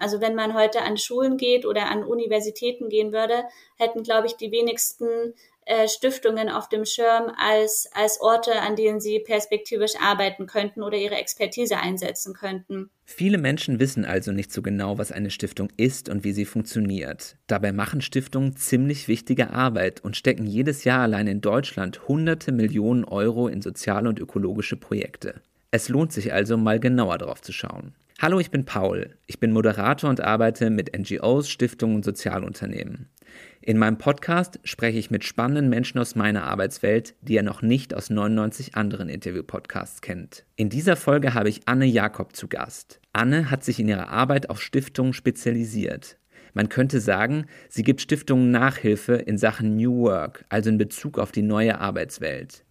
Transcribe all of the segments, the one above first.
Also wenn man heute an Schulen geht oder an Universitäten gehen würde, hätten, glaube ich, die wenigsten äh, Stiftungen auf dem Schirm als, als Orte, an denen sie perspektivisch arbeiten könnten oder ihre Expertise einsetzen könnten. Viele Menschen wissen also nicht so genau, was eine Stiftung ist und wie sie funktioniert. Dabei machen Stiftungen ziemlich wichtige Arbeit und stecken jedes Jahr allein in Deutschland hunderte Millionen Euro in soziale und ökologische Projekte. Es lohnt sich also, mal genauer drauf zu schauen. Hallo, ich bin Paul. Ich bin Moderator und arbeite mit NGOs, Stiftungen und Sozialunternehmen. In meinem Podcast spreche ich mit spannenden Menschen aus meiner Arbeitswelt, die ihr noch nicht aus 99 anderen Interview-Podcasts kennt. In dieser Folge habe ich Anne Jakob zu Gast. Anne hat sich in ihrer Arbeit auf Stiftungen spezialisiert. Man könnte sagen, sie gibt Stiftungen Nachhilfe in Sachen New Work, also in Bezug auf die neue Arbeitswelt.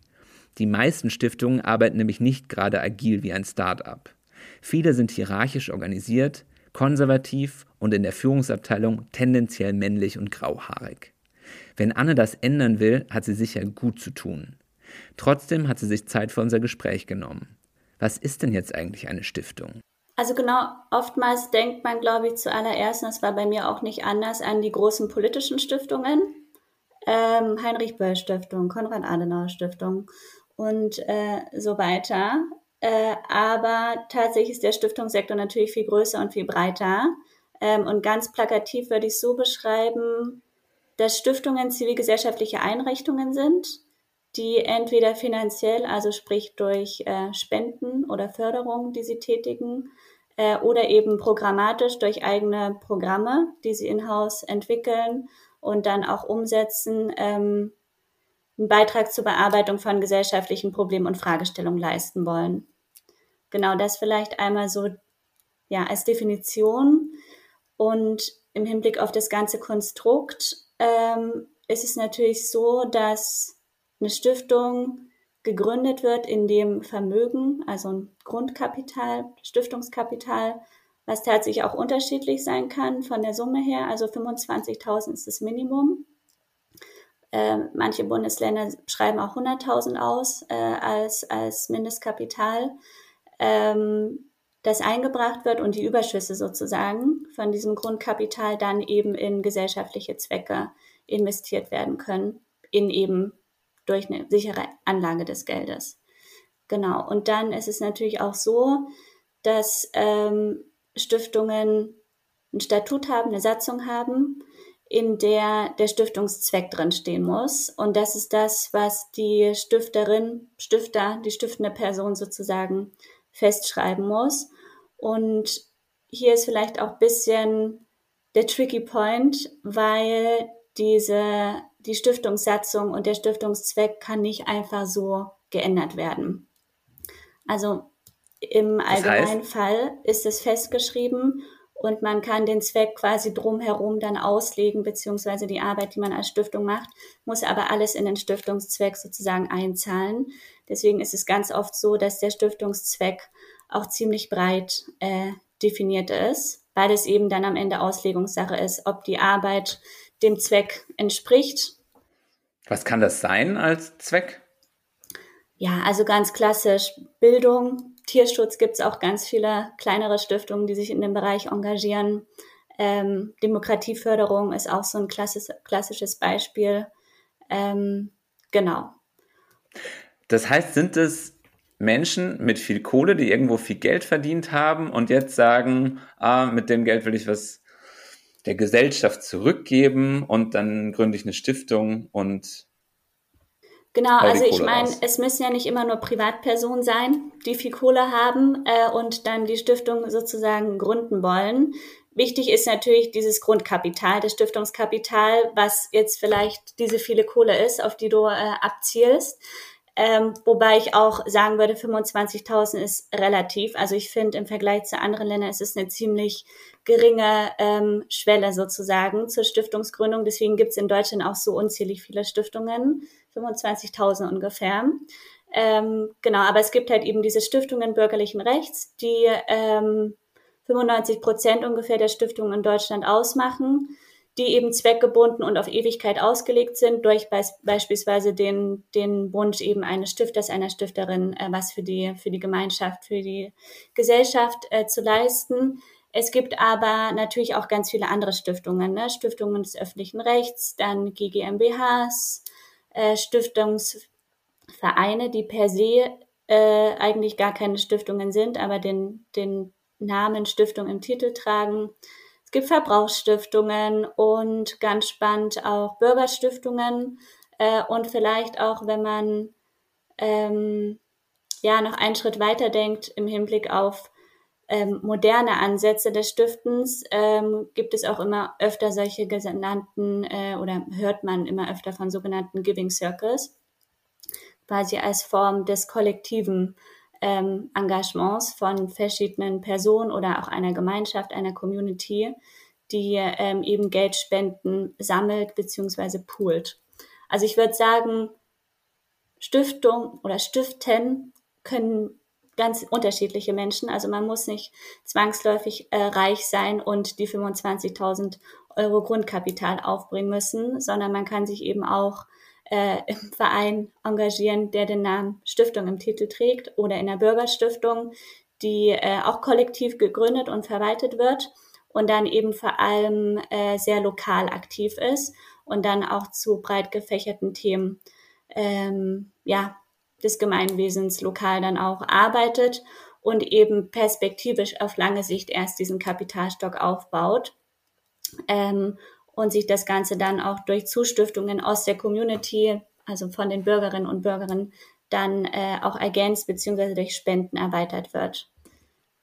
Die meisten Stiftungen arbeiten nämlich nicht gerade agil wie ein Start-up. Viele sind hierarchisch organisiert, konservativ und in der Führungsabteilung tendenziell männlich und grauhaarig. Wenn Anne das ändern will, hat sie sicher gut zu tun. Trotzdem hat sie sich Zeit für unser Gespräch genommen. Was ist denn jetzt eigentlich eine Stiftung? Also genau, oftmals denkt man, glaube ich, zuallererst, das war bei mir auch nicht anders, an die großen politischen Stiftungen. Ähm, Heinrich Böll Stiftung, Konrad Adenauer Stiftung und äh, so weiter. Äh, aber tatsächlich ist der Stiftungssektor natürlich viel größer und viel breiter. Ähm, und ganz plakativ würde ich so beschreiben, dass Stiftungen zivilgesellschaftliche Einrichtungen sind, die entweder finanziell, also sprich durch äh, Spenden oder Förderung, die sie tätigen, äh, oder eben programmatisch durch eigene Programme, die sie in-house entwickeln und dann auch umsetzen, ähm, einen Beitrag zur Bearbeitung von gesellschaftlichen Problemen und Fragestellungen leisten wollen. Genau das vielleicht einmal so ja als Definition und im Hinblick auf das ganze Konstrukt ähm, ist es natürlich so, dass eine Stiftung gegründet wird, in dem Vermögen, also ein Grundkapital, Stiftungskapital, was tatsächlich auch unterschiedlich sein kann von der Summe her. Also 25.000 ist das Minimum. Äh, manche Bundesländer schreiben auch 100.000 aus äh, als, als Mindestkapital ähm, das eingebracht wird und die Überschüsse sozusagen von diesem Grundkapital dann eben in gesellschaftliche Zwecke investiert werden können, in eben durch eine sichere Anlage des Geldes. Genau. Und dann ist es natürlich auch so, dass ähm, Stiftungen ein Statut haben, eine Satzung haben, in der der Stiftungszweck drin stehen muss. Und das ist das, was die Stifterin, Stifter, die stiftende Person sozusagen festschreiben muss. Und hier ist vielleicht auch ein bisschen der tricky point, weil diese, die Stiftungssatzung und der Stiftungszweck kann nicht einfach so geändert werden. Also im allgemeinen das heißt? Fall ist es festgeschrieben und man kann den Zweck quasi drumherum dann auslegen, beziehungsweise die Arbeit, die man als Stiftung macht, muss aber alles in den Stiftungszweck sozusagen einzahlen. Deswegen ist es ganz oft so, dass der Stiftungszweck auch ziemlich breit äh, definiert ist, weil es eben dann am Ende Auslegungssache ist, ob die Arbeit dem Zweck entspricht. Was kann das sein als Zweck? Ja, also ganz klassisch Bildung, Tierschutz gibt es auch ganz viele kleinere Stiftungen, die sich in dem Bereich engagieren. Ähm, Demokratieförderung ist auch so ein klassisch, klassisches Beispiel. Ähm, genau. Das heißt, sind es Menschen mit viel Kohle, die irgendwo viel Geld verdient haben und jetzt sagen, ah, mit dem Geld will ich was der Gesellschaft zurückgeben und dann gründe ich eine Stiftung und Genau, also ich meine, es müssen ja nicht immer nur Privatpersonen sein, die viel Kohle haben äh, und dann die Stiftung sozusagen gründen wollen. Wichtig ist natürlich dieses Grundkapital, das Stiftungskapital, was jetzt vielleicht diese viele Kohle ist, auf die du äh, abzielst. Ähm, wobei ich auch sagen würde, 25.000 ist relativ. Also ich finde, im Vergleich zu anderen Ländern ist es eine ziemlich geringe ähm, Schwelle sozusagen zur Stiftungsgründung. Deswegen gibt es in Deutschland auch so unzählig viele Stiftungen, 25.000 ungefähr. Ähm, genau, aber es gibt halt eben diese Stiftungen bürgerlichen Rechts, die ähm, 95 Prozent ungefähr der Stiftungen in Deutschland ausmachen die eben zweckgebunden und auf Ewigkeit ausgelegt sind, durch beis beispielsweise den, den Wunsch eben eines Stifters, einer Stifterin, äh, was für die, für die Gemeinschaft, für die Gesellschaft äh, zu leisten. Es gibt aber natürlich auch ganz viele andere Stiftungen, ne? Stiftungen des öffentlichen Rechts, dann GGMBHs, äh, Stiftungsvereine, die per se äh, eigentlich gar keine Stiftungen sind, aber den, den Namen Stiftung im Titel tragen. Es gibt Verbrauchsstiftungen und ganz spannend auch Bürgerstiftungen äh, und vielleicht auch, wenn man ähm, ja noch einen Schritt weiter denkt im Hinblick auf ähm, moderne Ansätze des Stiftens, ähm, gibt es auch immer öfter solche genannten äh, oder hört man immer öfter von sogenannten Giving Circles quasi als Form des kollektiven ähm, Engagements von verschiedenen Personen oder auch einer Gemeinschaft, einer Community, die ähm, eben Geldspenden sammelt bzw. poolt. Also ich würde sagen, Stiftung oder Stiften können ganz unterschiedliche Menschen. Also man muss nicht zwangsläufig äh, reich sein und die 25.000 Euro Grundkapital aufbringen müssen, sondern man kann sich eben auch äh, im Verein engagieren, der den Namen Stiftung im Titel trägt oder in der Bürgerstiftung, die äh, auch kollektiv gegründet und verwaltet wird und dann eben vor allem äh, sehr lokal aktiv ist und dann auch zu breit gefächerten Themen ähm, ja, des Gemeinwesens lokal dann auch arbeitet und eben perspektivisch auf lange Sicht erst diesen Kapitalstock aufbaut ähm, und sich das Ganze dann auch durch Zustiftungen aus der Community, also von den Bürgerinnen und Bürgern, dann äh, auch ergänzt beziehungsweise durch Spenden erweitert wird.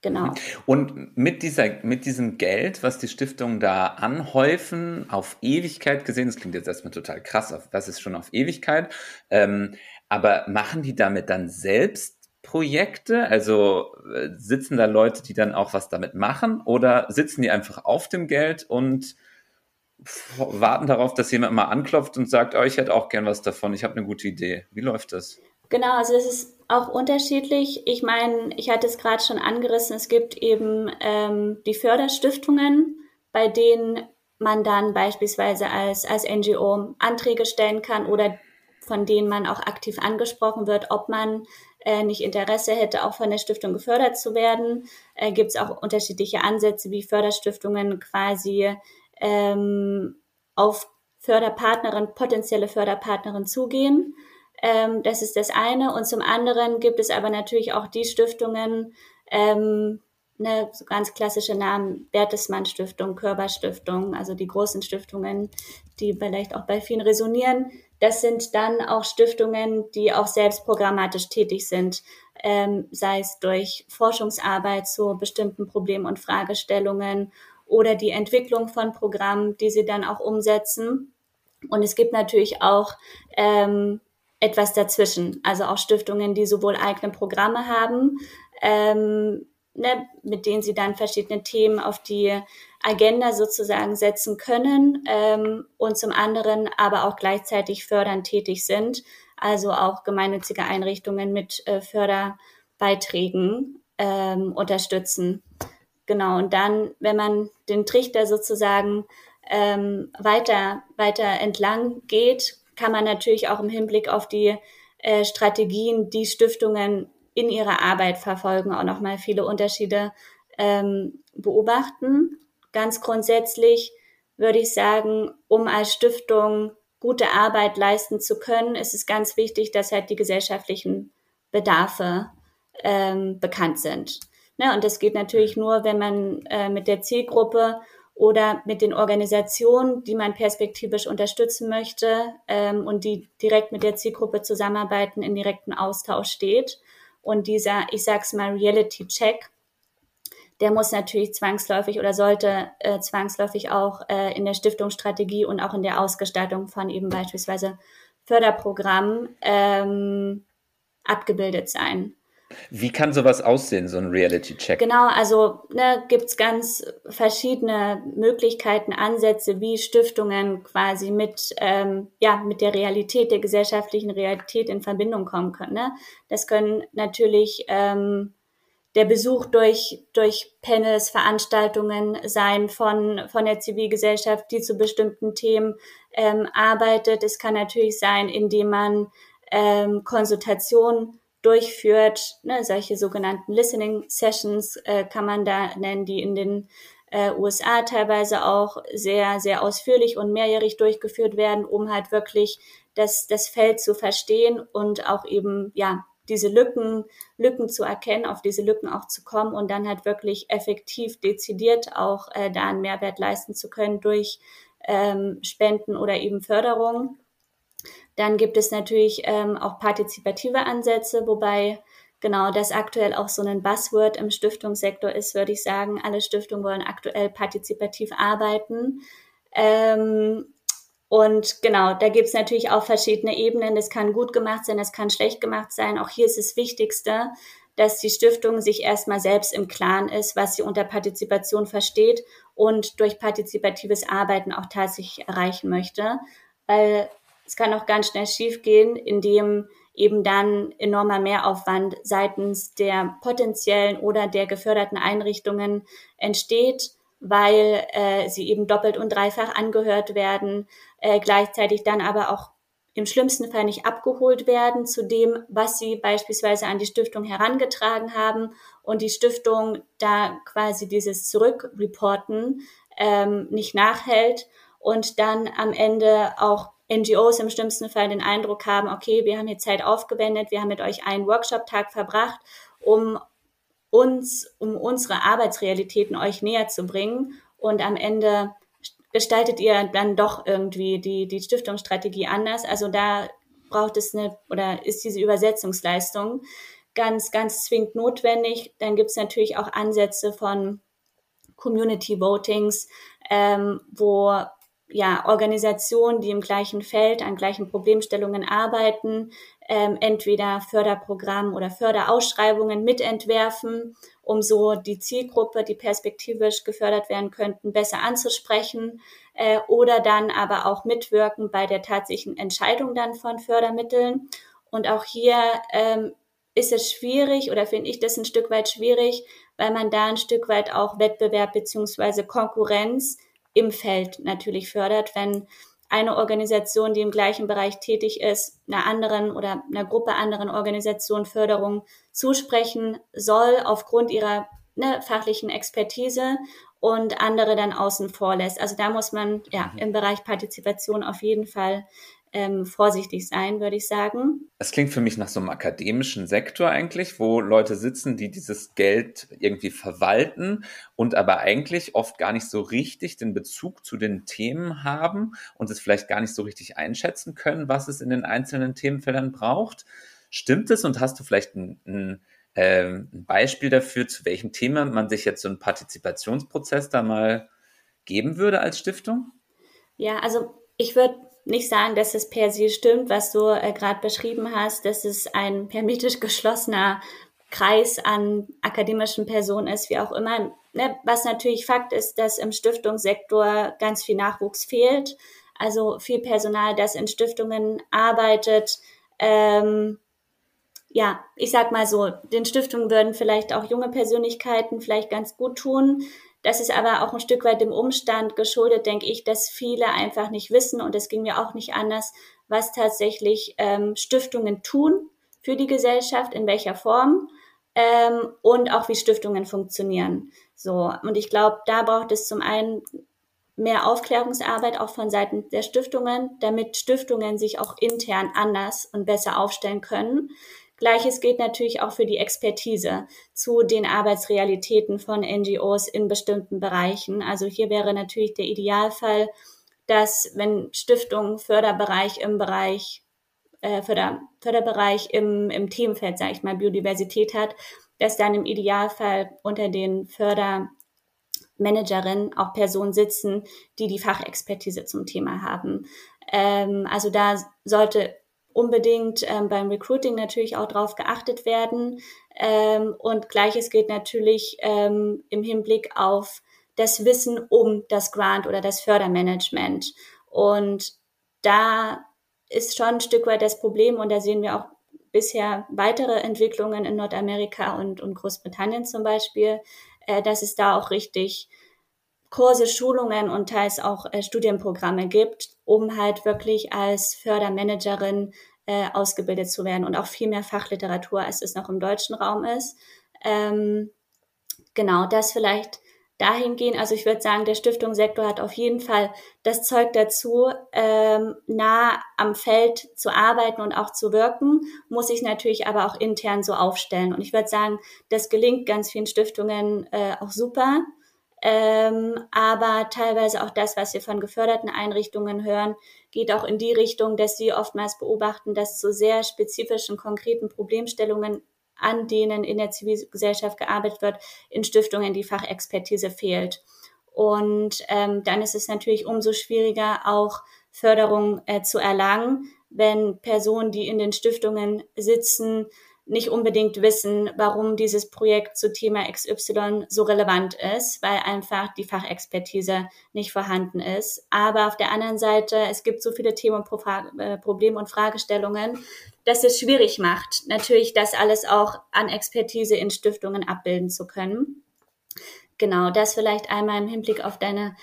Genau. Und mit, dieser, mit diesem Geld, was die Stiftungen da anhäufen, auf Ewigkeit gesehen, das klingt jetzt erstmal total krass, was ist schon auf Ewigkeit, ähm, aber machen die damit dann selbst Projekte? Also äh, sitzen da Leute, die dann auch was damit machen oder sitzen die einfach auf dem Geld und warten darauf, dass jemand mal anklopft und sagt, oh, ich hätte auch gern was davon, ich habe eine gute Idee. Wie läuft das? Genau, also es ist auch unterschiedlich. Ich meine, ich hatte es gerade schon angerissen, es gibt eben ähm, die Förderstiftungen, bei denen man dann beispielsweise als, als NGO Anträge stellen kann oder von denen man auch aktiv angesprochen wird, ob man äh, nicht Interesse hätte, auch von der Stiftung gefördert zu werden. Äh, Gibt es auch unterschiedliche Ansätze, wie Förderstiftungen quasi ähm, auf Förderpartnerin, potenzielle Förderpartnerin zugehen. Ähm, das ist das eine. Und zum anderen gibt es aber natürlich auch die Stiftungen, ähm, ne, so ganz klassische Namen, Bertesmann Stiftung, Körber Stiftung, also die großen Stiftungen, die vielleicht auch bei vielen resonieren. Das sind dann auch Stiftungen, die auch selbst programmatisch tätig sind, ähm, sei es durch Forschungsarbeit zu bestimmten Problemen und Fragestellungen oder die Entwicklung von Programmen, die sie dann auch umsetzen. Und es gibt natürlich auch ähm, etwas dazwischen, also auch Stiftungen, die sowohl eigene Programme haben, ähm, ne, mit denen sie dann verschiedene Themen auf die Agenda sozusagen setzen können ähm, und zum anderen aber auch gleichzeitig fördernd tätig sind, also auch gemeinnützige Einrichtungen mit äh, Förderbeiträgen ähm, unterstützen. Genau, und dann, wenn man den Trichter sozusagen ähm, weiter, weiter entlang geht, kann man natürlich auch im Hinblick auf die äh, Strategien, die Stiftungen in ihrer Arbeit verfolgen, auch nochmal viele Unterschiede ähm, beobachten. Ganz grundsätzlich würde ich sagen, um als Stiftung gute Arbeit leisten zu können, ist es ganz wichtig, dass halt die gesellschaftlichen Bedarfe ähm, bekannt sind. Ne, und das geht natürlich nur, wenn man äh, mit der Zielgruppe oder mit den Organisationen, die man perspektivisch unterstützen möchte ähm, und die direkt mit der Zielgruppe zusammenarbeiten, in direkten Austausch steht. Und dieser, ich sag's mal, Reality-Check, der muss natürlich zwangsläufig oder sollte äh, zwangsläufig auch äh, in der Stiftungsstrategie und auch in der Ausgestaltung von eben beispielsweise Förderprogrammen ähm, abgebildet sein. Wie kann sowas aussehen, so ein Reality-Check? Genau, also ne, gibt ganz verschiedene Möglichkeiten, Ansätze, wie Stiftungen quasi mit, ähm, ja, mit der Realität, der gesellschaftlichen Realität in Verbindung kommen können. Ne? Das können natürlich ähm, der Besuch durch, durch Panels, Veranstaltungen sein von, von der Zivilgesellschaft, die zu bestimmten Themen ähm, arbeitet. Es kann natürlich sein, indem man ähm, Konsultationen durchführt. Ne, solche sogenannten Listening Sessions äh, kann man da nennen, die in den äh, USA teilweise auch sehr, sehr ausführlich und mehrjährig durchgeführt werden, um halt wirklich das, das Feld zu verstehen und auch eben, ja, diese Lücken, Lücken zu erkennen, auf diese Lücken auch zu kommen und dann halt wirklich effektiv, dezidiert auch äh, da einen Mehrwert leisten zu können durch ähm, Spenden oder eben Förderung. Dann gibt es natürlich ähm, auch partizipative Ansätze, wobei genau das aktuell auch so ein Buzzword im Stiftungssektor ist, würde ich sagen. Alle Stiftungen wollen aktuell partizipativ arbeiten. Ähm, und genau, da gibt es natürlich auch verschiedene Ebenen. Das kann gut gemacht sein, das kann schlecht gemacht sein. Auch hier ist das Wichtigste, dass die Stiftung sich erstmal selbst im Klaren ist, was sie unter Partizipation versteht und durch partizipatives Arbeiten auch tatsächlich erreichen möchte. Weil es kann auch ganz schnell schiefgehen, indem eben dann enormer Mehraufwand seitens der potenziellen oder der geförderten Einrichtungen entsteht, weil äh, sie eben doppelt und dreifach angehört werden, äh, gleichzeitig dann aber auch im schlimmsten Fall nicht abgeholt werden zu dem, was sie beispielsweise an die Stiftung herangetragen haben und die Stiftung da quasi dieses Zurückreporten ähm, nicht nachhält und dann am Ende auch NGOs im schlimmsten Fall den Eindruck haben, okay, wir haben hier Zeit aufgewendet, wir haben mit euch einen Workshop-Tag verbracht, um uns, um unsere Arbeitsrealitäten euch näher zu bringen und am Ende gestaltet ihr dann doch irgendwie die, die Stiftungsstrategie anders. Also da braucht es eine oder ist diese Übersetzungsleistung ganz, ganz zwingend notwendig. Dann gibt es natürlich auch Ansätze von Community Votings, ähm, wo ja, Organisationen, die im gleichen Feld an gleichen Problemstellungen arbeiten, ähm, entweder Förderprogramm oder Förderausschreibungen mitentwerfen, um so die Zielgruppe, die perspektivisch gefördert werden könnten, besser anzusprechen äh, oder dann aber auch mitwirken bei der tatsächlichen Entscheidung dann von Fördermitteln. Und auch hier ähm, ist es schwierig oder finde ich das ein Stück weit schwierig, weil man da ein Stück weit auch Wettbewerb beziehungsweise Konkurrenz im Feld natürlich fördert, wenn eine Organisation, die im gleichen Bereich tätig ist, einer anderen oder einer Gruppe anderen Organisationen Förderung zusprechen soll aufgrund ihrer ne, fachlichen Expertise und andere dann außen vor lässt. Also da muss man ja mhm. im Bereich Partizipation auf jeden Fall ähm, vorsichtig sein, würde ich sagen. Es klingt für mich nach so einem akademischen Sektor eigentlich, wo Leute sitzen, die dieses Geld irgendwie verwalten und aber eigentlich oft gar nicht so richtig den Bezug zu den Themen haben und es vielleicht gar nicht so richtig einschätzen können, was es in den einzelnen Themenfeldern braucht. Stimmt es und hast du vielleicht ein, ein, äh, ein Beispiel dafür, zu welchem Thema man sich jetzt so einen Partizipationsprozess da mal geben würde als Stiftung? Ja, also ich würde nicht sagen, dass es per se stimmt, was du äh, gerade beschrieben hast, dass es ein permitisch geschlossener Kreis an akademischen Personen ist, wie auch immer. Ne? Was natürlich Fakt ist, dass im Stiftungssektor ganz viel Nachwuchs fehlt. Also viel Personal, das in Stiftungen arbeitet. Ähm, ja, ich sag mal so, den Stiftungen würden vielleicht auch junge Persönlichkeiten vielleicht ganz gut tun. Das ist aber auch ein Stück weit dem Umstand geschuldet, denke ich, dass viele einfach nicht wissen, und es ging mir auch nicht anders, was tatsächlich ähm, Stiftungen tun für die Gesellschaft, in welcher Form ähm, und auch wie Stiftungen funktionieren. So, und ich glaube, da braucht es zum einen mehr Aufklärungsarbeit auch von Seiten der Stiftungen, damit Stiftungen sich auch intern anders und besser aufstellen können. Gleiches gilt natürlich auch für die Expertise zu den Arbeitsrealitäten von NGOs in bestimmten Bereichen. Also hier wäre natürlich der Idealfall, dass wenn Stiftungen Förderbereich im Bereich äh, Förder, Förderbereich im, im Themenfeld, sage ich mal, Biodiversität hat, dass dann im Idealfall unter den Fördermanagerinnen auch Personen sitzen, die die Fachexpertise zum Thema haben. Ähm, also da sollte unbedingt ähm, beim Recruiting natürlich auch darauf geachtet werden. Ähm, und gleiches gilt natürlich ähm, im Hinblick auf das Wissen um das Grant oder das Fördermanagement. Und da ist schon ein Stück weit das Problem und da sehen wir auch bisher weitere Entwicklungen in Nordamerika und, und Großbritannien zum Beispiel, äh, dass es da auch richtig Kurse, Schulungen und teils auch äh, Studienprogramme gibt, um halt wirklich als Fördermanagerin äh, ausgebildet zu werden und auch viel mehr Fachliteratur, als es noch im deutschen Raum ist. Ähm, genau, das vielleicht dahingehend, also ich würde sagen, der Stiftungssektor hat auf jeden Fall das Zeug dazu, ähm, nah am Feld zu arbeiten und auch zu wirken, muss ich natürlich aber auch intern so aufstellen. Und ich würde sagen, das gelingt ganz vielen Stiftungen äh, auch super. Ähm, aber teilweise auch das, was wir von geförderten Einrichtungen hören, geht auch in die Richtung, dass sie oftmals beobachten, dass zu sehr spezifischen, konkreten Problemstellungen an denen in der Zivilgesellschaft gearbeitet wird, in Stiftungen die Fachexpertise fehlt. Und ähm, dann ist es natürlich umso schwieriger, auch Förderung äh, zu erlangen, wenn Personen, die in den Stiftungen sitzen, nicht unbedingt wissen, warum dieses Projekt zu Thema XY so relevant ist, weil einfach die Fachexpertise nicht vorhanden ist. Aber auf der anderen Seite, es gibt so viele Themen, äh, Probleme und Fragestellungen, dass es schwierig macht, natürlich das alles auch an Expertise in Stiftungen abbilden zu können. Genau, das vielleicht einmal im Hinblick auf deine,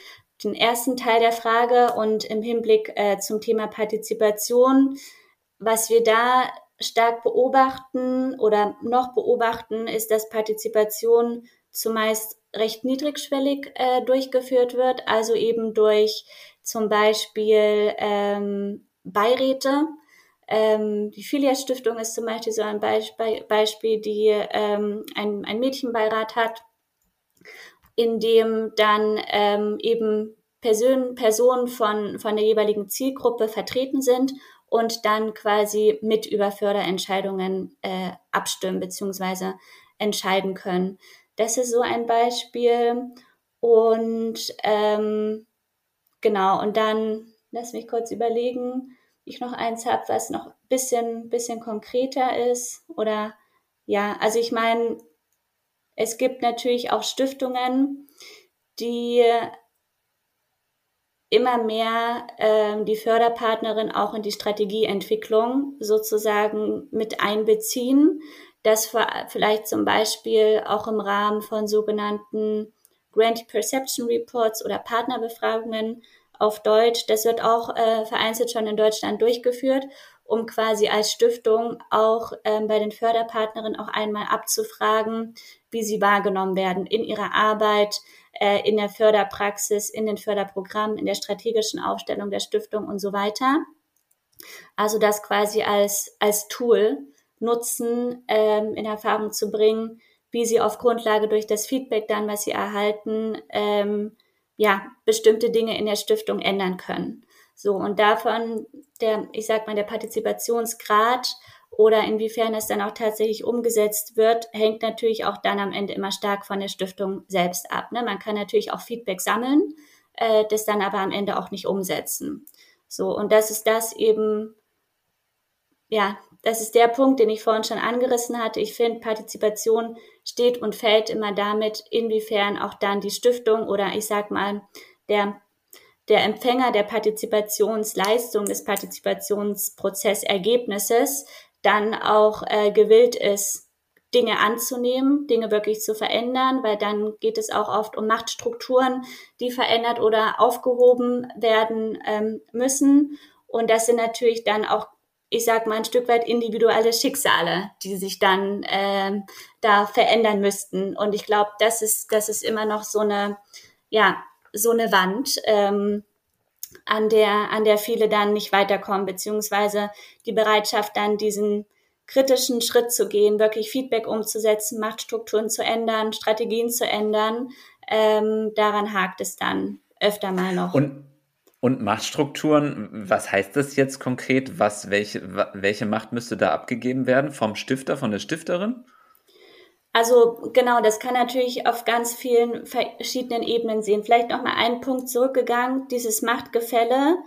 den ersten Teil der Frage und im Hinblick äh, zum Thema Partizipation. Was wir da stark beobachten oder noch beobachten, ist, dass Partizipation zumeist recht niedrigschwellig äh, durchgeführt wird, also eben durch zum Beispiel ähm, Beiräte. Ähm, die Filia-Stiftung ist zum Beispiel so ein Beisp Beispiel, die ähm, ein, ein Mädchenbeirat hat, in dem dann ähm, eben Person, Personen von, von der jeweiligen Zielgruppe vertreten sind und dann quasi mit über Förderentscheidungen äh, abstimmen bzw. entscheiden können. Das ist so ein Beispiel. Und ähm, genau, und dann lass mich kurz überlegen, ich noch eins habe, was noch ein bisschen, bisschen konkreter ist. Oder ja, also ich meine, es gibt natürlich auch Stiftungen, die immer mehr äh, die Förderpartnerin auch in die Strategieentwicklung sozusagen mit einbeziehen, dass vielleicht zum Beispiel auch im Rahmen von sogenannten Grant Perception Reports oder Partnerbefragungen auf Deutsch, das wird auch äh, vereinzelt schon in Deutschland durchgeführt, um quasi als Stiftung auch ähm, bei den Förderpartnerinnen auch einmal abzufragen, wie sie wahrgenommen werden in ihrer Arbeit, äh, in der Förderpraxis, in den Förderprogrammen, in der strategischen Aufstellung der Stiftung und so weiter. Also das quasi als, als Tool nutzen, ähm, in Erfahrung zu bringen, wie sie auf Grundlage durch das Feedback dann, was sie erhalten, ähm, ja, bestimmte Dinge in der Stiftung ändern können. So, und davon der, ich sag mal, der Partizipationsgrad oder inwiefern es dann auch tatsächlich umgesetzt wird, hängt natürlich auch dann am Ende immer stark von der Stiftung selbst ab. Ne? Man kann natürlich auch Feedback sammeln, äh, das dann aber am Ende auch nicht umsetzen. So, und das ist das eben, ja, das ist der Punkt, den ich vorhin schon angerissen hatte. Ich finde, Partizipation steht und fällt immer damit, inwiefern auch dann die Stiftung oder ich sag mal, der der Empfänger der Partizipationsleistung des Partizipationsprozessergebnisses dann auch äh, gewillt ist, Dinge anzunehmen, Dinge wirklich zu verändern, weil dann geht es auch oft um Machtstrukturen, die verändert oder aufgehoben werden ähm, müssen. Und das sind natürlich dann auch, ich sag mal, ein Stück weit individuelle Schicksale, die sich dann ähm, da verändern müssten. Und ich glaube, das ist, das ist immer noch so eine, ja, so eine Wand. Ähm, an der, an der viele dann nicht weiterkommen, beziehungsweise die Bereitschaft dann diesen kritischen Schritt zu gehen, wirklich Feedback umzusetzen, Machtstrukturen zu ändern, Strategien zu ändern, ähm, daran hakt es dann öfter mal noch. Und, und Machtstrukturen, was heißt das jetzt konkret? Was, welche, welche Macht müsste da abgegeben werden? Vom Stifter, von der Stifterin? Also genau, das kann natürlich auf ganz vielen verschiedenen Ebenen sehen. Vielleicht noch mal einen Punkt zurückgegangen, dieses Machtgefälle,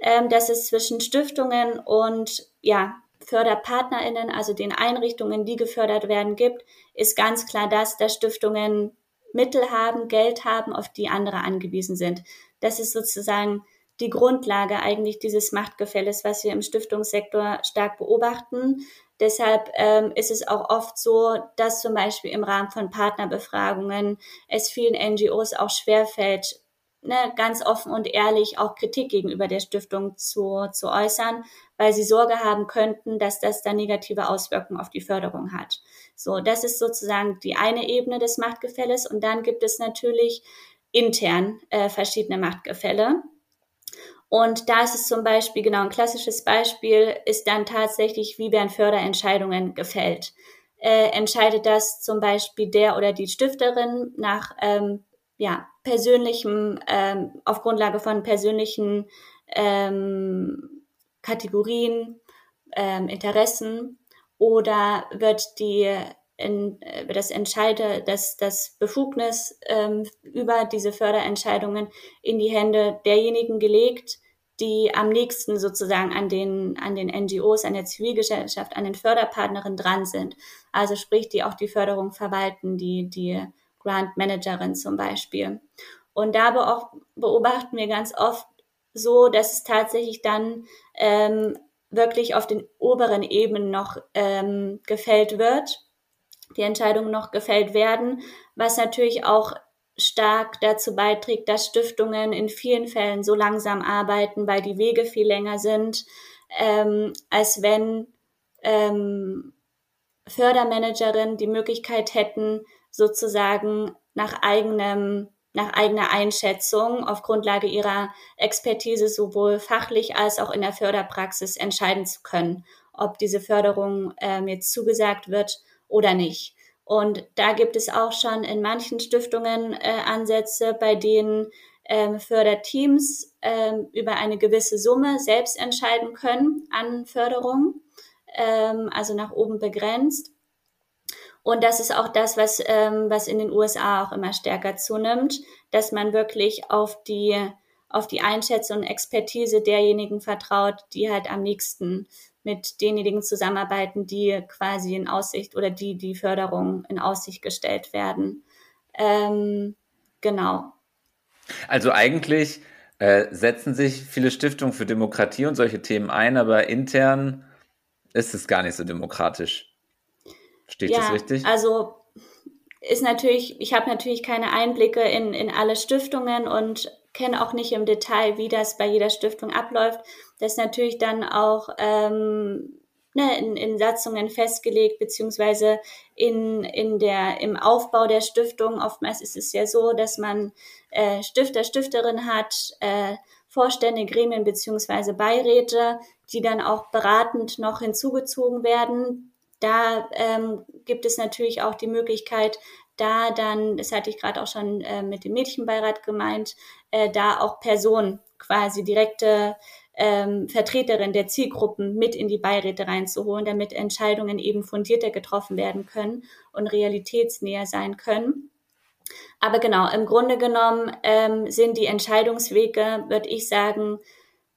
ähm, das es zwischen Stiftungen und ja, FörderpartnerInnen, also den Einrichtungen, die gefördert werden, gibt, ist ganz klar das, dass Stiftungen Mittel haben, Geld haben, auf die andere angewiesen sind. Das ist sozusagen die Grundlage eigentlich dieses Machtgefälles, was wir im Stiftungssektor stark beobachten. Deshalb ähm, ist es auch oft so, dass zum Beispiel im Rahmen von Partnerbefragungen es vielen NGOs auch schwerfällt, ne, ganz offen und ehrlich auch Kritik gegenüber der Stiftung zu, zu äußern, weil sie Sorge haben könnten, dass das dann negative Auswirkungen auf die Förderung hat. So, das ist sozusagen die eine Ebene des Machtgefälles. Und dann gibt es natürlich intern äh, verschiedene Machtgefälle. Und da ist es zum Beispiel, genau ein klassisches Beispiel, ist dann tatsächlich, wie werden Förderentscheidungen gefällt. Äh, entscheidet das zum Beispiel der oder die Stifterin nach ähm, ja, persönlichem, ähm, auf Grundlage von persönlichen ähm, Kategorien, ähm, Interessen oder wird die in, äh, das Entscheide, das, das Befugnis ähm, über diese Förderentscheidungen in die Hände derjenigen gelegt, die am nächsten sozusagen an den, an den NGOs, an der Zivilgesellschaft, an den Förderpartnerinnen dran sind. Also sprich, die auch die Förderung verwalten, die, die Grant Managerin zum Beispiel. Und da beobachten wir ganz oft so, dass es tatsächlich dann ähm, wirklich auf den oberen Ebenen noch ähm, gefällt wird, die Entscheidungen noch gefällt werden, was natürlich auch stark dazu beiträgt, dass Stiftungen in vielen Fällen so langsam arbeiten, weil die Wege viel länger sind, ähm, als wenn ähm, Fördermanagerinnen die Möglichkeit hätten, sozusagen nach eigenem nach eigener Einschätzung auf Grundlage ihrer Expertise sowohl fachlich als auch in der Förderpraxis entscheiden zu können, ob diese Förderung ähm, jetzt zugesagt wird oder nicht. Und da gibt es auch schon in manchen Stiftungen äh, Ansätze, bei denen ähm, Förderteams ähm, über eine gewisse Summe selbst entscheiden können an Förderung, ähm, also nach oben begrenzt. Und das ist auch das, was, ähm, was in den USA auch immer stärker zunimmt, dass man wirklich auf die, auf die Einschätzung und Expertise derjenigen vertraut, die halt am nächsten mit denjenigen zusammenarbeiten, die quasi in Aussicht oder die die Förderung in Aussicht gestellt werden. Ähm, genau. Also eigentlich äh, setzen sich viele Stiftungen für Demokratie und solche Themen ein, aber intern ist es gar nicht so demokratisch. Steht ja, das richtig? Also ist natürlich, ich habe natürlich keine Einblicke in, in alle Stiftungen und kenne auch nicht im Detail, wie das bei jeder Stiftung abläuft. Das ist natürlich dann auch ähm, ne, in, in Satzungen festgelegt, beziehungsweise in, in der, im Aufbau der Stiftung. Oftmals ist es ja so, dass man äh, Stifter, Stifterin hat, äh, Vorstände, Gremien beziehungsweise Beiräte, die dann auch beratend noch hinzugezogen werden, da ähm, gibt es natürlich auch die Möglichkeit, da dann, das hatte ich gerade auch schon äh, mit dem Mädchenbeirat gemeint, äh, da auch Personen quasi direkte ähm, Vertreterin der Zielgruppen mit in die Beiräte reinzuholen, damit Entscheidungen eben fundierter getroffen werden können und realitätsnäher sein können. Aber genau, im Grunde genommen ähm, sind die Entscheidungswege, würde ich sagen,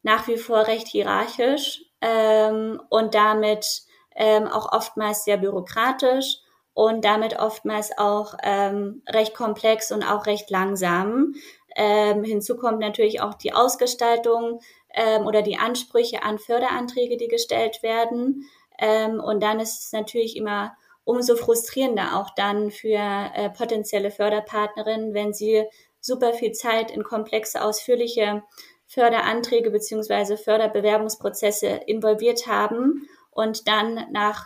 nach wie vor recht hierarchisch ähm, und damit ähm, auch oftmals sehr bürokratisch und damit oftmals auch ähm, recht komplex und auch recht langsam. Ähm, hinzu kommt natürlich auch die Ausgestaltung ähm, oder die Ansprüche an Förderanträge, die gestellt werden. Ähm, und dann ist es natürlich immer umso frustrierender auch dann für äh, potenzielle Förderpartnerinnen, wenn sie super viel Zeit in komplexe, ausführliche Förderanträge beziehungsweise Förderbewerbungsprozesse involviert haben und dann nach,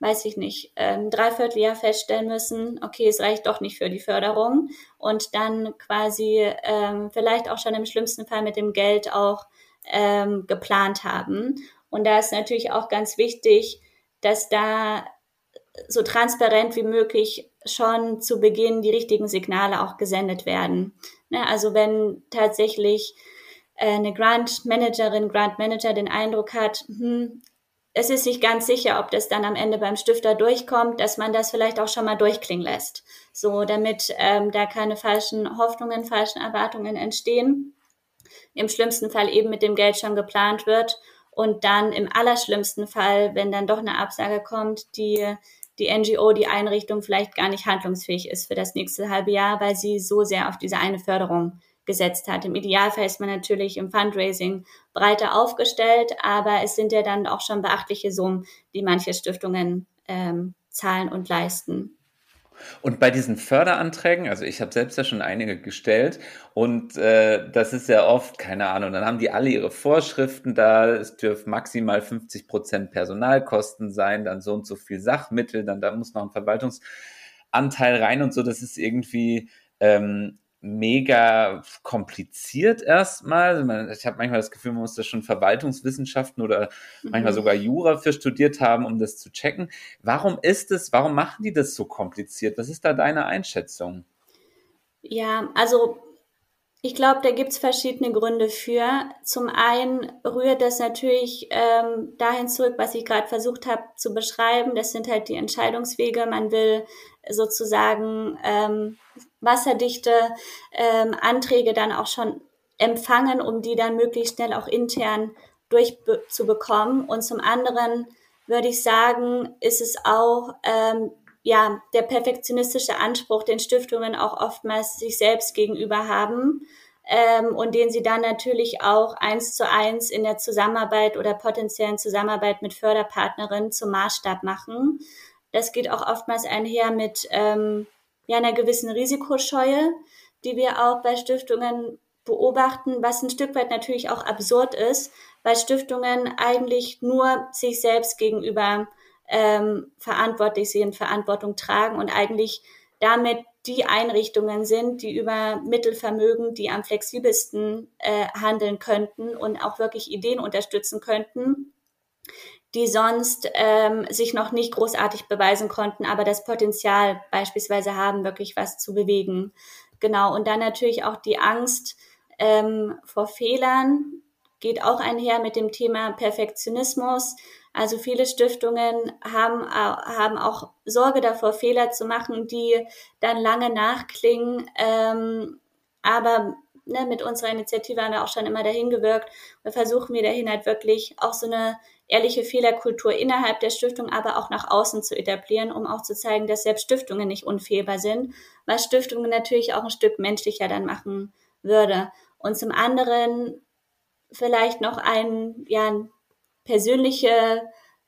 weiß ich nicht, ähm, Dreivierteljahr feststellen müssen, okay, es reicht doch nicht für die Förderung und dann quasi ähm, vielleicht auch schon im schlimmsten Fall mit dem Geld auch ähm, geplant haben. Und da ist natürlich auch ganz wichtig, dass da so transparent wie möglich schon zu Beginn die richtigen Signale auch gesendet werden. Ne, also wenn tatsächlich äh, eine Grant Managerin, Grant Manager den Eindruck hat, hm, es ist nicht ganz sicher, ob das dann am Ende beim Stifter durchkommt, dass man das vielleicht auch schon mal durchklingen lässt. So, damit ähm, da keine falschen Hoffnungen, falschen Erwartungen entstehen. Im schlimmsten Fall eben mit dem Geld schon geplant wird und dann im allerschlimmsten Fall, wenn dann doch eine Absage kommt, die die NGO, die Einrichtung vielleicht gar nicht handlungsfähig ist für das nächste halbe Jahr, weil sie so sehr auf diese eine Förderung gesetzt hat. Im Idealfall ist man natürlich im Fundraising breiter aufgestellt, aber es sind ja dann auch schon beachtliche Summen, die manche Stiftungen ähm, zahlen und leisten. Und bei diesen Förderanträgen, also ich habe selbst ja schon einige gestellt und äh, das ist ja oft, keine Ahnung, dann haben die alle ihre Vorschriften da, es dürfen maximal 50 Prozent Personalkosten sein, dann so und so viel Sachmittel, dann da muss noch ein Verwaltungsanteil rein und so, das ist irgendwie ähm, mega kompliziert erstmal. Ich habe manchmal das Gefühl, man muss da schon Verwaltungswissenschaften oder mhm. manchmal sogar Jura für studiert haben, um das zu checken. Warum ist es, warum machen die das so kompliziert? Was ist da deine Einschätzung? Ja, also ich glaube, da gibt es verschiedene Gründe für. Zum einen rührt das natürlich ähm, dahin zurück, was ich gerade versucht habe zu beschreiben. Das sind halt die Entscheidungswege. Man will sozusagen ähm, wasserdichte ähm, Anträge dann auch schon empfangen, um die dann möglichst schnell auch intern durchzubekommen. Und zum anderen würde ich sagen, ist es auch ähm, ja der perfektionistische Anspruch, den Stiftungen auch oftmals sich selbst gegenüber haben ähm, und den sie dann natürlich auch eins zu eins in der Zusammenarbeit oder potenziellen Zusammenarbeit mit Förderpartnerinnen zum Maßstab machen. Das geht auch oftmals einher mit ähm, ja, einer gewissen Risikoscheue, die wir auch bei Stiftungen beobachten, was ein Stück weit natürlich auch absurd ist, weil Stiftungen eigentlich nur sich selbst gegenüber ähm, verantwortlich sind, Verantwortung tragen und eigentlich damit die Einrichtungen sind, die über Mittel vermögen, die am flexibelsten äh, handeln könnten und auch wirklich Ideen unterstützen könnten, die sonst ähm, sich noch nicht großartig beweisen konnten, aber das Potenzial beispielsweise haben, wirklich was zu bewegen. Genau. Und dann natürlich auch die Angst ähm, vor Fehlern geht auch einher mit dem Thema Perfektionismus. Also viele Stiftungen haben, haben auch Sorge davor, Fehler zu machen, die dann lange nachklingen. Ähm, aber ne, mit unserer Initiative haben wir auch schon immer dahin gewirkt. Wir versuchen wir dahin halt wirklich auch so eine ehrliche Fehlerkultur innerhalb der Stiftung, aber auch nach außen zu etablieren, um auch zu zeigen, dass selbst Stiftungen nicht unfehlbar sind, was Stiftungen natürlich auch ein Stück menschlicher dann machen würde. Und zum anderen vielleicht noch ein, ja, persönliche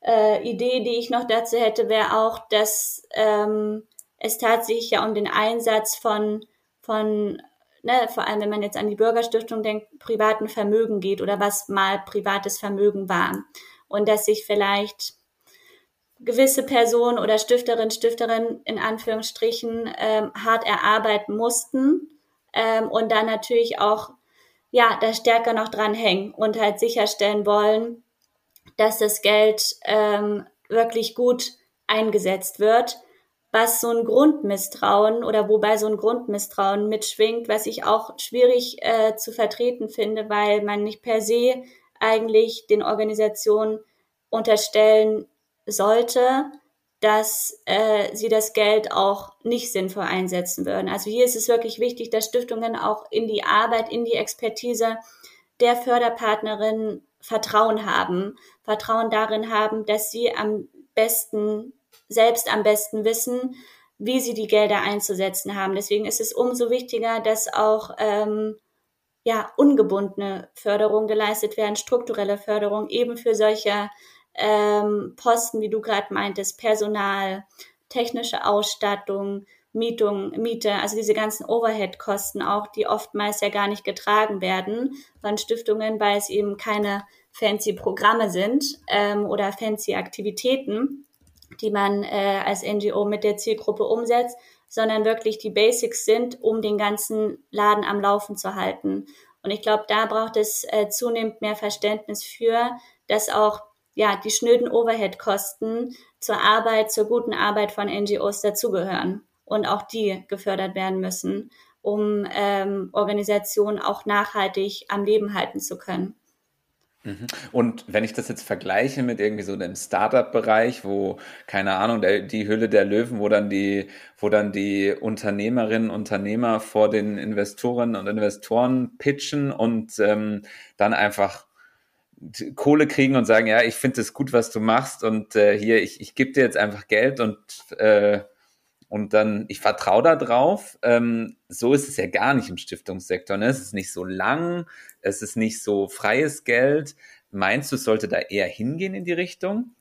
äh, Idee, die ich noch dazu hätte, wäre auch, dass ähm, es tatsächlich ja um den Einsatz von, von ne, vor allem wenn man jetzt an die Bürgerstiftung denkt, privaten Vermögen geht oder was mal privates Vermögen war. Und dass sich vielleicht gewisse Personen oder Stifterinnen, Stifterinnen in Anführungsstrichen ähm, hart erarbeiten mussten ähm, und dann natürlich auch ja da stärker noch dran hängen und halt sicherstellen wollen, dass das Geld ähm, wirklich gut eingesetzt wird, was so ein Grundmisstrauen oder wobei so ein Grundmisstrauen mitschwingt, was ich auch schwierig äh, zu vertreten finde, weil man nicht per se eigentlich den Organisationen unterstellen sollte, dass äh, sie das Geld auch nicht sinnvoll einsetzen würden. Also hier ist es wirklich wichtig, dass Stiftungen auch in die Arbeit, in die Expertise der Förderpartnerin Vertrauen haben, Vertrauen darin haben, dass sie am besten, selbst am besten wissen, wie sie die Gelder einzusetzen haben. Deswegen ist es umso wichtiger, dass auch ähm, ja, ungebundene Förderung geleistet werden, strukturelle Förderung eben für solche ähm, Posten, wie du gerade meintest, Personal, technische Ausstattung, Mietung, Miete, also diese ganzen Overhead-Kosten auch, die oftmals ja gar nicht getragen werden von Stiftungen, weil es eben keine fancy Programme sind ähm, oder fancy Aktivitäten, die man äh, als NGO mit der Zielgruppe umsetzt, sondern wirklich die Basics sind, um den ganzen Laden am Laufen zu halten. Und ich glaube, da braucht es äh, zunehmend mehr Verständnis für, dass auch ja die schnöden Overhead-Kosten zur Arbeit, zur guten Arbeit von NGOs dazugehören und auch die gefördert werden müssen, um ähm, Organisationen auch nachhaltig am Leben halten zu können. Mhm. Und wenn ich das jetzt vergleiche mit irgendwie so dem Startup-Bereich, wo, keine Ahnung, der, die Hülle der Löwen, wo dann die, wo dann die Unternehmerinnen, Unternehmer vor den Investorinnen und Investoren pitchen und ähm, dann einfach Kohle kriegen und sagen, ja, ich finde es gut, was du machst und äh, hier, ich, ich gebe dir jetzt einfach Geld und äh, und dann, ich vertraue da drauf. Ähm, so ist es ja gar nicht im Stiftungssektor. Ne? Es ist nicht so lang, es ist nicht so freies Geld. Meinst du, es sollte da eher hingehen in die Richtung?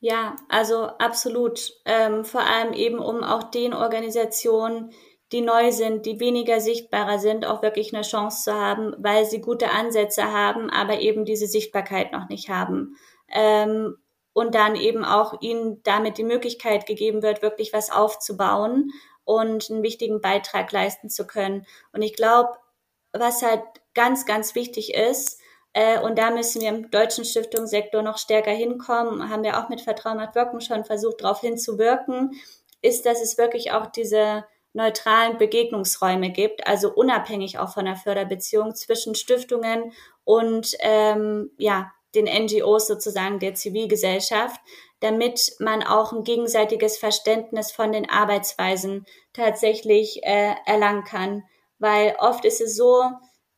Ja, also absolut. Ähm, vor allem eben, um auch den Organisationen, die neu sind, die weniger sichtbarer sind, auch wirklich eine Chance zu haben, weil sie gute Ansätze haben, aber eben diese Sichtbarkeit noch nicht haben. Ähm, und dann eben auch ihnen damit die Möglichkeit gegeben wird, wirklich was aufzubauen und einen wichtigen Beitrag leisten zu können. Und ich glaube, was halt ganz, ganz wichtig ist, äh, und da müssen wir im deutschen Stiftungssektor noch stärker hinkommen, haben wir auch mit Vertrauen hat Wirken schon versucht, darauf hinzuwirken, ist, dass es wirklich auch diese neutralen Begegnungsräume gibt, also unabhängig auch von der Förderbeziehung zwischen Stiftungen und ähm, ja, den NGOs sozusagen der Zivilgesellschaft, damit man auch ein gegenseitiges Verständnis von den Arbeitsweisen tatsächlich äh, erlangen kann. Weil oft ist es so,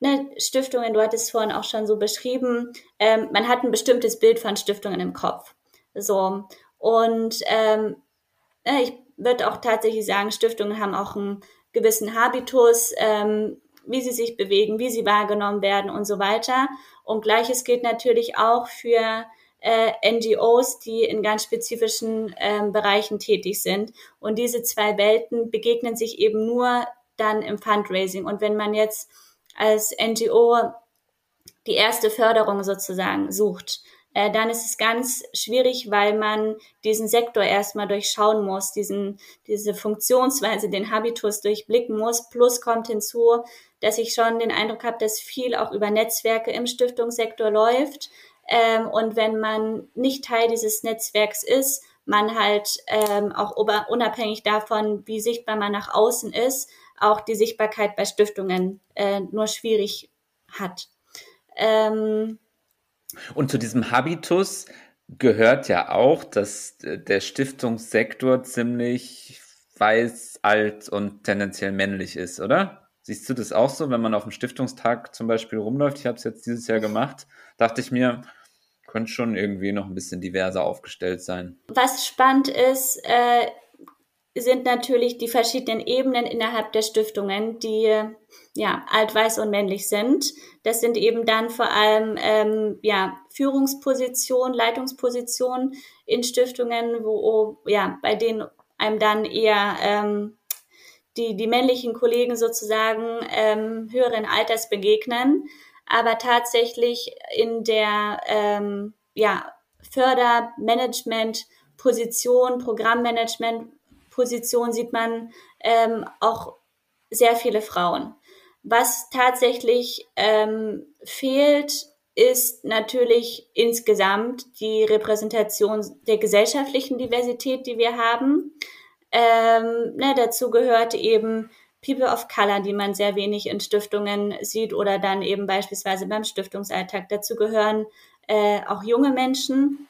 ne, Stiftungen, du hattest es vorhin auch schon so beschrieben, ähm, man hat ein bestimmtes Bild von Stiftungen im Kopf. So. Und ähm, ne, ich würde auch tatsächlich sagen, Stiftungen haben auch einen gewissen Habitus, ähm, wie sie sich bewegen, wie sie wahrgenommen werden und so weiter. Und gleiches gilt natürlich auch für äh, NGOs, die in ganz spezifischen ähm, Bereichen tätig sind. Und diese zwei Welten begegnen sich eben nur dann im Fundraising. Und wenn man jetzt als NGO die erste Förderung sozusagen sucht, äh, dann ist es ganz schwierig, weil man diesen Sektor erstmal durchschauen muss, diesen, diese Funktionsweise, den Habitus durchblicken muss. Plus kommt hinzu, dass ich schon den Eindruck habe, dass viel auch über Netzwerke im Stiftungssektor läuft. Ähm, und wenn man nicht Teil dieses Netzwerks ist, man halt ähm, auch unabhängig davon, wie sichtbar man nach außen ist, auch die Sichtbarkeit bei Stiftungen äh, nur schwierig hat. Ähm, und zu diesem Habitus gehört ja auch, dass der Stiftungssektor ziemlich weiß, alt und tendenziell männlich ist, oder? Siehst du das auch so, wenn man auf dem Stiftungstag zum Beispiel rumläuft? Ich habe es jetzt dieses Jahr gemacht, dachte ich mir, könnte schon irgendwie noch ein bisschen diverser aufgestellt sein. Was spannend ist, äh, sind natürlich die verschiedenen Ebenen innerhalb der Stiftungen, die ja alt, weiß und männlich sind. Das sind eben dann vor allem ähm, ja Führungspositionen, Leitungspositionen in Stiftungen, wo ja bei denen einem dann eher ähm, die die männlichen Kollegen sozusagen ähm, höheren Alters begegnen, aber tatsächlich in der ähm, ja Fördermanagement Position, Programmmanagement Position sieht man ähm, auch sehr viele Frauen. Was tatsächlich ähm, fehlt, ist natürlich insgesamt die Repräsentation der gesellschaftlichen Diversität, die wir haben. Ähm, ne, dazu gehört eben People of Color, die man sehr wenig in Stiftungen sieht oder dann eben beispielsweise beim Stiftungsalltag. Dazu gehören äh, auch junge Menschen,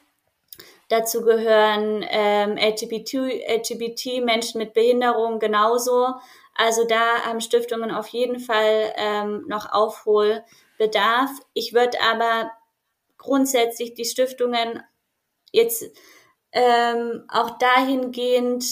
Dazu gehören ähm, LGBT, LGBT, Menschen mit Behinderung genauso. Also da haben Stiftungen auf jeden Fall ähm, noch Aufholbedarf. Ich würde aber grundsätzlich die Stiftungen jetzt ähm, auch dahingehend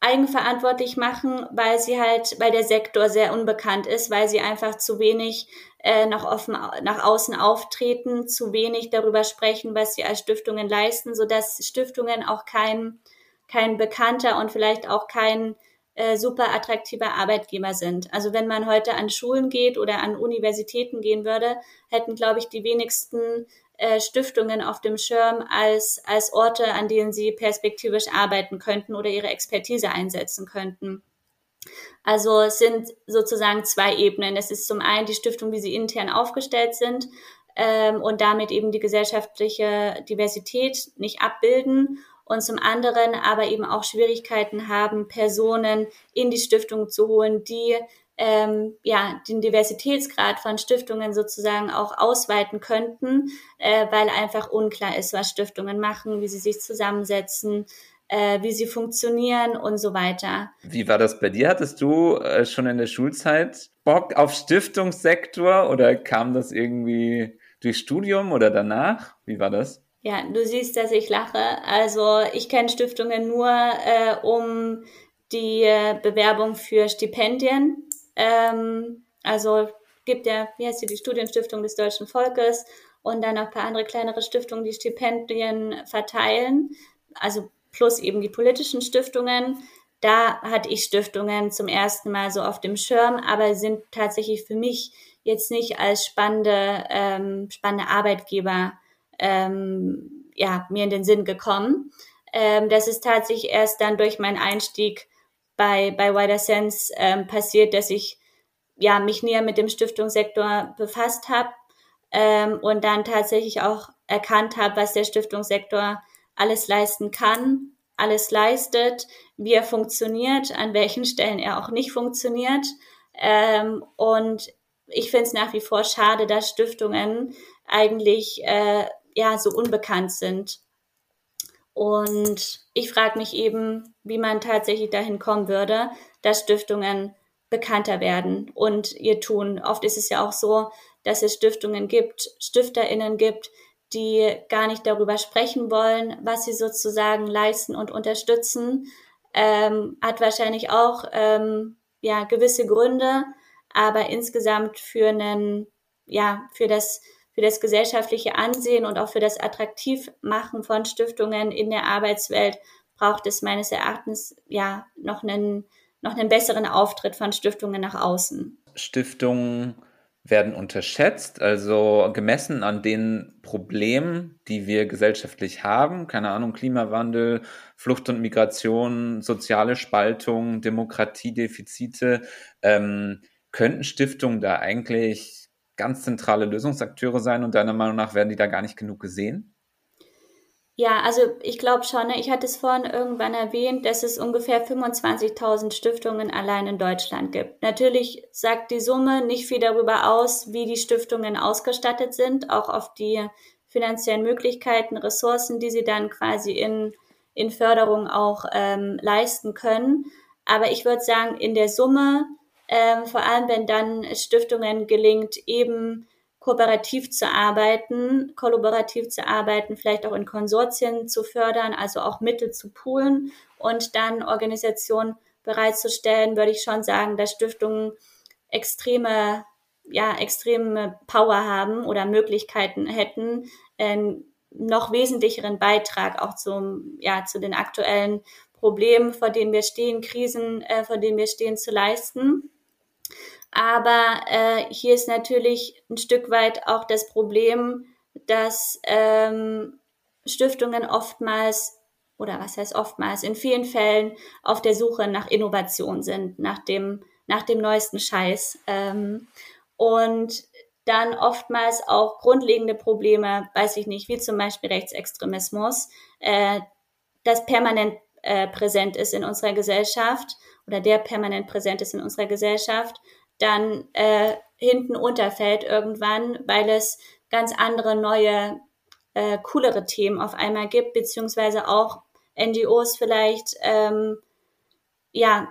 eigenverantwortlich machen, weil sie halt, weil der Sektor sehr unbekannt ist, weil sie einfach zu wenig äh, nach, offen, nach außen auftreten, zu wenig darüber sprechen, was sie als Stiftungen leisten, so dass Stiftungen auch kein, kein bekannter und vielleicht auch kein äh, super attraktiver Arbeitgeber sind. Also wenn man heute an Schulen geht oder an Universitäten gehen würde, hätten, glaube ich, die wenigsten äh, Stiftungen auf dem Schirm als, als Orte, an denen sie perspektivisch arbeiten könnten oder ihre Expertise einsetzen könnten. Also es sind sozusagen zwei Ebenen. Es ist zum einen die Stiftung, wie sie intern aufgestellt sind ähm, und damit eben die gesellschaftliche Diversität nicht abbilden und zum anderen aber eben auch Schwierigkeiten haben, Personen in die Stiftung zu holen, die ähm, ja, den Diversitätsgrad von Stiftungen sozusagen auch ausweiten könnten, äh, weil einfach unklar ist, was Stiftungen machen, wie sie sich zusammensetzen, äh, wie sie funktionieren und so weiter. Wie war das bei dir? Hattest du äh, schon in der Schulzeit Bock auf Stiftungssektor oder kam das irgendwie durch Studium oder danach? Wie war das? Ja, du siehst, dass ich lache. Also ich kenne Stiftungen nur äh, um die äh, Bewerbung für Stipendien. Ähm, also gibt ja, wie heißt die, die Studienstiftung des deutschen Volkes und dann noch ein paar andere kleinere Stiftungen, die Stipendien verteilen, also plus eben die politischen Stiftungen. Da hatte ich Stiftungen zum ersten Mal so auf dem Schirm, aber sind tatsächlich für mich jetzt nicht als spannende, ähm, spannende Arbeitgeber ähm, ja, mir in den Sinn gekommen. Ähm, das ist tatsächlich erst dann durch meinen Einstieg bei, bei Wider Sense ähm, passiert, dass ich ja, mich näher mit dem Stiftungssektor befasst habe ähm, und dann tatsächlich auch erkannt habe, was der Stiftungssektor alles leisten kann, alles leistet, wie er funktioniert, an welchen Stellen er auch nicht funktioniert. Ähm, und ich finde es nach wie vor schade, dass Stiftungen eigentlich äh, ja so unbekannt sind. Und ich frage mich eben, wie man tatsächlich dahin kommen würde, dass Stiftungen bekannter werden und ihr tun. Oft ist es ja auch so, dass es Stiftungen gibt, StifterInnen gibt, die gar nicht darüber sprechen wollen, was sie sozusagen leisten und unterstützen. Ähm, hat wahrscheinlich auch ähm, ja gewisse Gründe, aber insgesamt für einen ja für das für das gesellschaftliche Ansehen und auch für das Attraktivmachen von Stiftungen in der Arbeitswelt braucht es meines Erachtens ja noch einen noch einen besseren Auftritt von Stiftungen nach außen. Stiftungen werden unterschätzt, also gemessen an den Problemen, die wir gesellschaftlich haben, keine Ahnung, Klimawandel, Flucht und Migration, soziale Spaltung, Demokratiedefizite, ähm, könnten Stiftungen da eigentlich ganz zentrale Lösungsakteure sein und deiner Meinung nach werden die da gar nicht genug gesehen? Ja, also ich glaube schon, ne? ich hatte es vorhin irgendwann erwähnt, dass es ungefähr 25.000 Stiftungen allein in Deutschland gibt. Natürlich sagt die Summe nicht viel darüber aus, wie die Stiftungen ausgestattet sind, auch auf die finanziellen Möglichkeiten, Ressourcen, die sie dann quasi in, in Förderung auch ähm, leisten können. Aber ich würde sagen, in der Summe, ähm, vor allem wenn dann Stiftungen gelingt, eben kooperativ zu arbeiten, kollaborativ zu arbeiten, vielleicht auch in Konsortien zu fördern, also auch Mittel zu poolen und dann Organisationen bereitzustellen, würde ich schon sagen, dass Stiftungen extreme, ja, extreme Power haben oder Möglichkeiten hätten, einen noch wesentlicheren Beitrag auch zum, ja, zu den aktuellen Problemen, vor denen wir stehen, Krisen, äh, vor denen wir stehen, zu leisten. Aber äh, hier ist natürlich ein Stück weit auch das Problem, dass ähm, Stiftungen oftmals oder was heißt oftmals in vielen Fällen auf der Suche nach Innovation sind, nach dem nach dem neuesten Scheiß ähm, und dann oftmals auch grundlegende Probleme, weiß ich nicht, wie zum Beispiel Rechtsextremismus, äh, das permanent äh, präsent ist in unserer Gesellschaft oder der permanent präsent ist in unserer Gesellschaft dann äh, hinten unterfällt irgendwann, weil es ganz andere neue, äh, coolere Themen auf einmal gibt, beziehungsweise auch NGOs vielleicht ähm, ja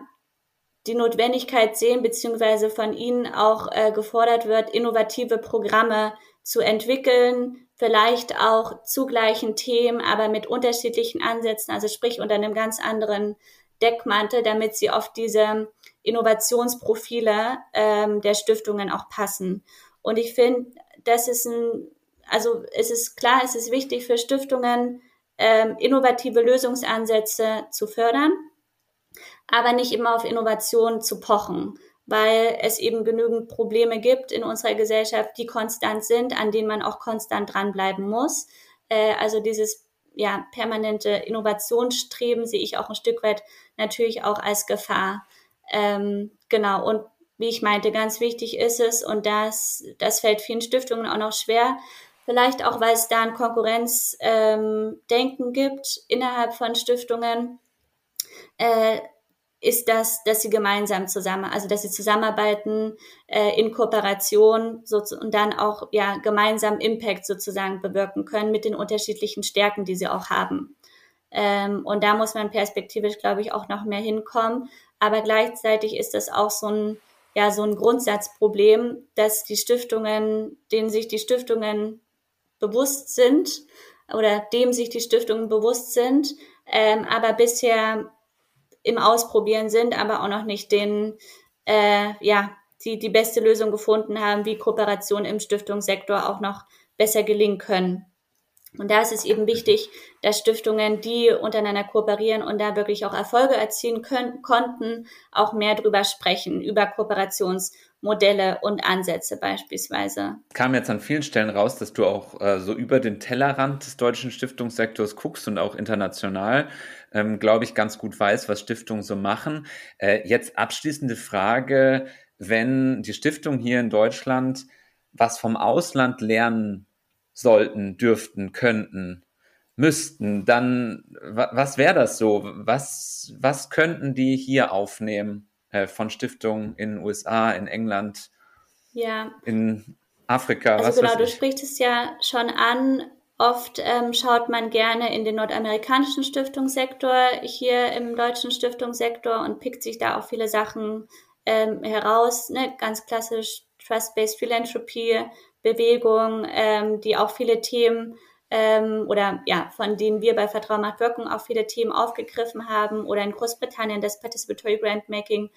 die Notwendigkeit sehen, beziehungsweise von ihnen auch äh, gefordert wird, innovative Programme zu entwickeln, vielleicht auch zu gleichen Themen, aber mit unterschiedlichen Ansätzen, also sprich unter einem ganz anderen Deckmantel, damit sie auf diese Innovationsprofile ähm, der Stiftungen auch passen. Und ich finde, das ist ein, also es ist klar, es ist wichtig für Stiftungen, ähm, innovative Lösungsansätze zu fördern, aber nicht immer auf Innovation zu pochen, weil es eben genügend Probleme gibt in unserer Gesellschaft, die konstant sind, an denen man auch konstant dranbleiben muss. Äh, also dieses ja, permanente Innovationsstreben sehe ich auch ein Stück weit natürlich auch als Gefahr. Ähm, genau, und wie ich meinte, ganz wichtig ist es, und das, das fällt vielen Stiftungen auch noch schwer, vielleicht auch, weil es da ein Konkurrenzdenken ähm, gibt innerhalb von Stiftungen, äh, ist das, dass sie gemeinsam zusammen, also dass sie zusammenarbeiten äh, in Kooperation so, und dann auch ja gemeinsam Impact sozusagen bewirken können mit den unterschiedlichen Stärken, die sie auch haben. Ähm, und da muss man perspektivisch, glaube ich, auch noch mehr hinkommen. Aber gleichzeitig ist das auch so ein, ja, so ein Grundsatzproblem, dass die Stiftungen, denen sich die Stiftungen bewusst sind oder dem sich die Stiftungen bewusst sind, ähm, aber bisher im Ausprobieren sind, aber auch noch nicht den, äh, ja, die, die beste Lösung gefunden haben, wie Kooperation im Stiftungssektor auch noch besser gelingen können. Und da ist es eben wichtig, dass Stiftungen, die untereinander kooperieren und da wirklich auch Erfolge erzielen können, konnten, auch mehr drüber sprechen, über Kooperationsmodelle und Ansätze beispielsweise. Es kam jetzt an vielen Stellen raus, dass du auch äh, so über den Tellerrand des deutschen Stiftungssektors guckst und auch international, ähm, glaube ich, ganz gut weißt, was Stiftungen so machen. Äh, jetzt abschließende Frage, wenn die Stiftung hier in Deutschland was vom Ausland lernen sollten, dürften, könnten, müssten, dann was wäre das so? Was, was könnten die hier aufnehmen äh, von Stiftungen in den USA, in England, ja. in Afrika? Also genau, du sprichst es ja schon an. Oft ähm, schaut man gerne in den nordamerikanischen Stiftungssektor, hier im deutschen Stiftungssektor und pickt sich da auch viele Sachen ähm, heraus. Ne? Ganz klassisch Trust-Based Philanthropy, Bewegung, ähm, die auch viele Themen ähm, oder ja, von denen wir bei Vertrauen macht Wirkung auch viele Themen aufgegriffen haben oder in Großbritannien das Participatory Grantmaking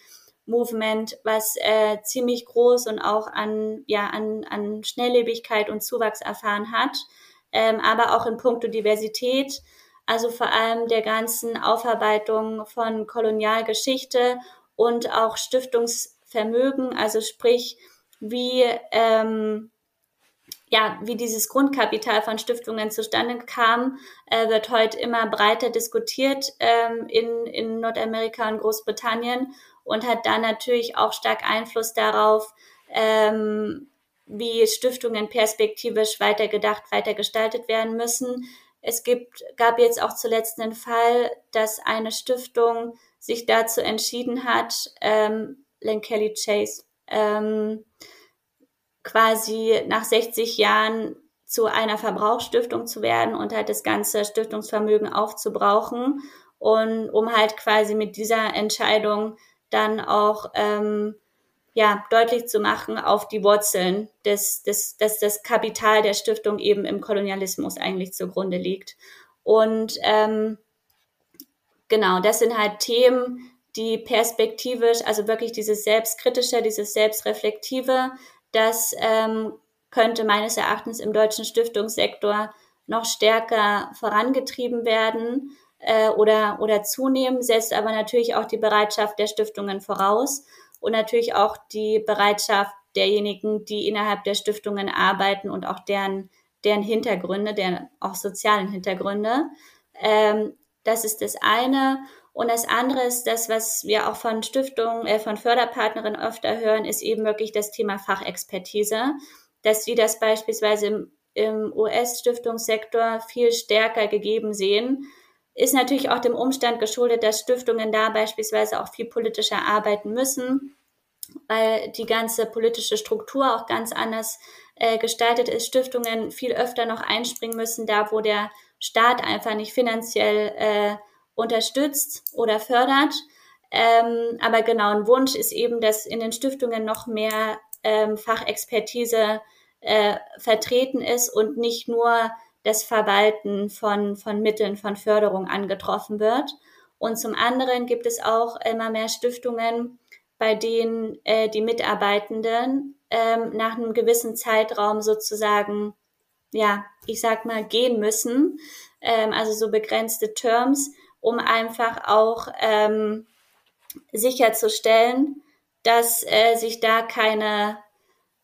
Movement, was äh, ziemlich groß und auch an, ja, an, an Schnelllebigkeit und Zuwachs erfahren hat, ähm, aber auch in puncto Diversität, also vor allem der ganzen Aufarbeitung von Kolonialgeschichte und auch Stiftungsvermögen, also sprich, wie ähm, ja, wie dieses Grundkapital von Stiftungen zustande kam, äh, wird heute immer breiter diskutiert ähm, in, in Nordamerika und Großbritannien und hat dann natürlich auch stark Einfluss darauf, ähm, wie Stiftungen perspektivisch weitergedacht, weitergestaltet werden müssen. Es gibt, gab jetzt auch zuletzt einen Fall, dass eine Stiftung sich dazu entschieden hat, ähm, Len Kelly Chase, ähm, quasi nach 60 Jahren zu einer Verbrauchsstiftung zu werden und halt das ganze Stiftungsvermögen aufzubrauchen und um halt quasi mit dieser Entscheidung dann auch ähm, ja deutlich zu machen auf die Wurzeln, des, des, dass das Kapital der Stiftung eben im Kolonialismus eigentlich zugrunde liegt. Und ähm, genau, das sind halt Themen, die perspektivisch, also wirklich dieses Selbstkritische, dieses Selbstreflektive, das ähm, könnte meines Erachtens im deutschen Stiftungssektor noch stärker vorangetrieben werden äh, oder, oder zunehmen, setzt aber natürlich auch die Bereitschaft der Stiftungen voraus und natürlich auch die Bereitschaft derjenigen, die innerhalb der Stiftungen arbeiten und auch deren, deren Hintergründe, deren auch sozialen Hintergründe. Ähm, das ist das eine. Und das andere ist das, was wir auch von Stiftungen, äh, von Förderpartnerinnen öfter hören, ist eben wirklich das Thema Fachexpertise, dass sie das beispielsweise im, im US-Stiftungssektor viel stärker gegeben sehen. Ist natürlich auch dem Umstand geschuldet, dass Stiftungen da beispielsweise auch viel politischer arbeiten müssen, weil die ganze politische Struktur auch ganz anders äh, gestaltet ist. Stiftungen viel öfter noch einspringen müssen, da wo der Staat einfach nicht finanziell äh, unterstützt oder fördert. Ähm, aber genau, ein Wunsch ist eben, dass in den Stiftungen noch mehr ähm, Fachexpertise äh, vertreten ist und nicht nur das Verwalten von, von Mitteln von Förderung angetroffen wird. Und zum anderen gibt es auch immer mehr Stiftungen, bei denen äh, die Mitarbeitenden ähm, nach einem gewissen Zeitraum sozusagen, ja, ich sag mal, gehen müssen, ähm, also so begrenzte Terms, um einfach auch ähm, sicherzustellen, dass äh, sich da keine,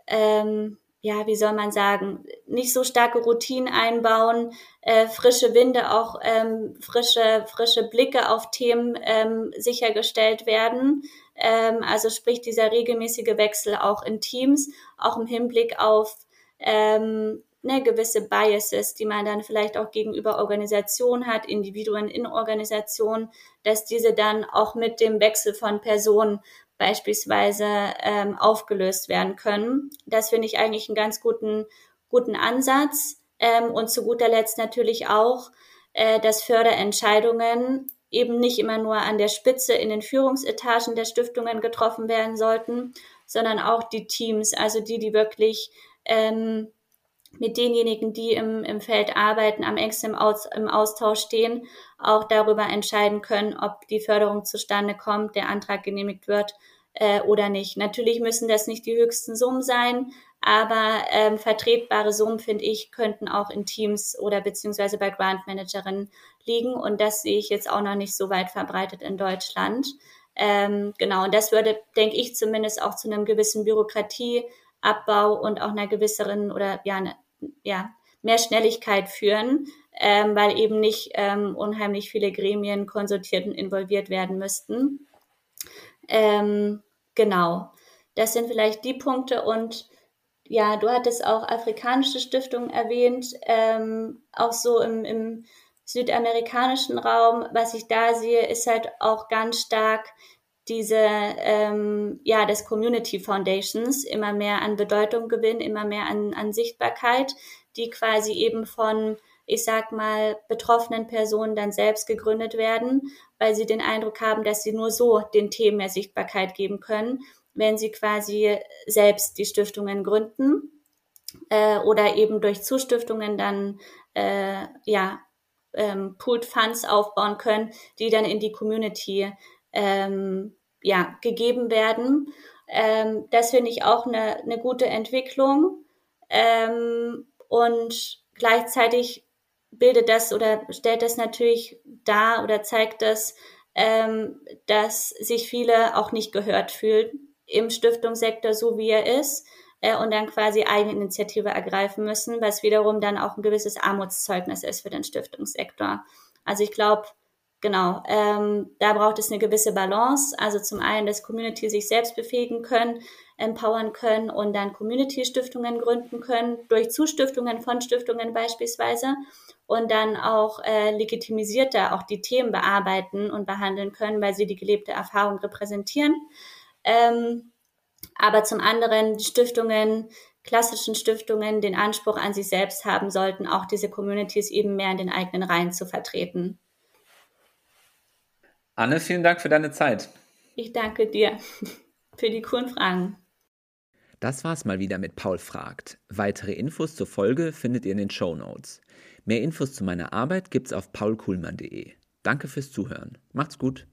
ähm, ja, wie soll man sagen, nicht so starke Routinen einbauen, äh, frische Winde, auch ähm, frische, frische Blicke auf Themen ähm, sichergestellt werden. Ähm, also sprich dieser regelmäßige Wechsel auch in Teams, auch im Hinblick auf ähm, ne, gewisse Biases, die man dann vielleicht auch gegenüber Organisationen hat, Individuen in Organisationen, dass diese dann auch mit dem Wechsel von Personen beispielsweise ähm, aufgelöst werden können. Das finde ich eigentlich einen ganz guten, guten Ansatz. Ähm, und zu guter Letzt natürlich auch, äh, dass Förderentscheidungen eben nicht immer nur an der Spitze in den Führungsetagen der Stiftungen getroffen werden sollten, sondern auch die Teams, also die, die wirklich ähm, mit denjenigen, die im, im Feld arbeiten, am engsten im, Aus, im Austausch stehen, auch darüber entscheiden können, ob die Förderung zustande kommt, der Antrag genehmigt wird äh, oder nicht. Natürlich müssen das nicht die höchsten Summen sein, Aber ähm, vertretbare Summen, finde ich, könnten auch in Teams oder beziehungsweise bei Grantmanagerinnen liegen. Und das sehe ich jetzt auch noch nicht so weit verbreitet in Deutschland. Ähm, genau, und das würde, denke ich, zumindest auch zu einem gewissen Bürokratieabbau und auch einer gewisseren oder ja, ne, ja mehr Schnelligkeit führen, ähm, weil eben nicht ähm, unheimlich viele Gremien konsultiert und involviert werden müssten. Ähm, genau, das sind vielleicht die Punkte und ja, du hattest auch afrikanische Stiftungen erwähnt, ähm, auch so im, im südamerikanischen Raum. Was ich da sehe, ist halt auch ganz stark diese, ähm, ja, des Community Foundations immer mehr an Bedeutung gewinnen, immer mehr an, an Sichtbarkeit, die quasi eben von, ich sag mal, betroffenen Personen dann selbst gegründet werden, weil sie den Eindruck haben, dass sie nur so den Themen mehr Sichtbarkeit geben können, wenn sie quasi selbst die Stiftungen gründen äh, oder eben durch Zustiftungen dann äh, ja ähm, Pooled Funds aufbauen können, die dann in die Community ähm, ja, gegeben werden. Ähm, das finde ich auch eine, eine gute Entwicklung. Ähm, und gleichzeitig bildet das oder stellt das natürlich dar oder zeigt das, ähm, dass sich viele auch nicht gehört fühlen im Stiftungssektor, so wie er ist, äh, und dann quasi Eigeninitiative ergreifen müssen, was wiederum dann auch ein gewisses Armutszeugnis ist für den Stiftungssektor. Also ich glaube, genau, ähm, da braucht es eine gewisse Balance. Also zum einen, dass Community sich selbst befähigen können, empowern können und dann Community-Stiftungen gründen können, durch Zustiftungen von Stiftungen beispielsweise und dann auch äh, legitimisierter auch die Themen bearbeiten und behandeln können, weil sie die gelebte Erfahrung repräsentieren. Ähm, aber zum anderen die Stiftungen, klassischen Stiftungen den Anspruch an sich selbst haben sollten, auch diese Communities eben mehr in den eigenen Reihen zu vertreten. Anne, vielen Dank für deine Zeit. Ich danke dir für die coolen Fragen. Das war's mal wieder mit Paul fragt. Weitere Infos zur Folge findet ihr in den Show Notes. Mehr Infos zu meiner Arbeit gibt's auf paulkuhlmann.de. Danke fürs Zuhören. Macht's gut.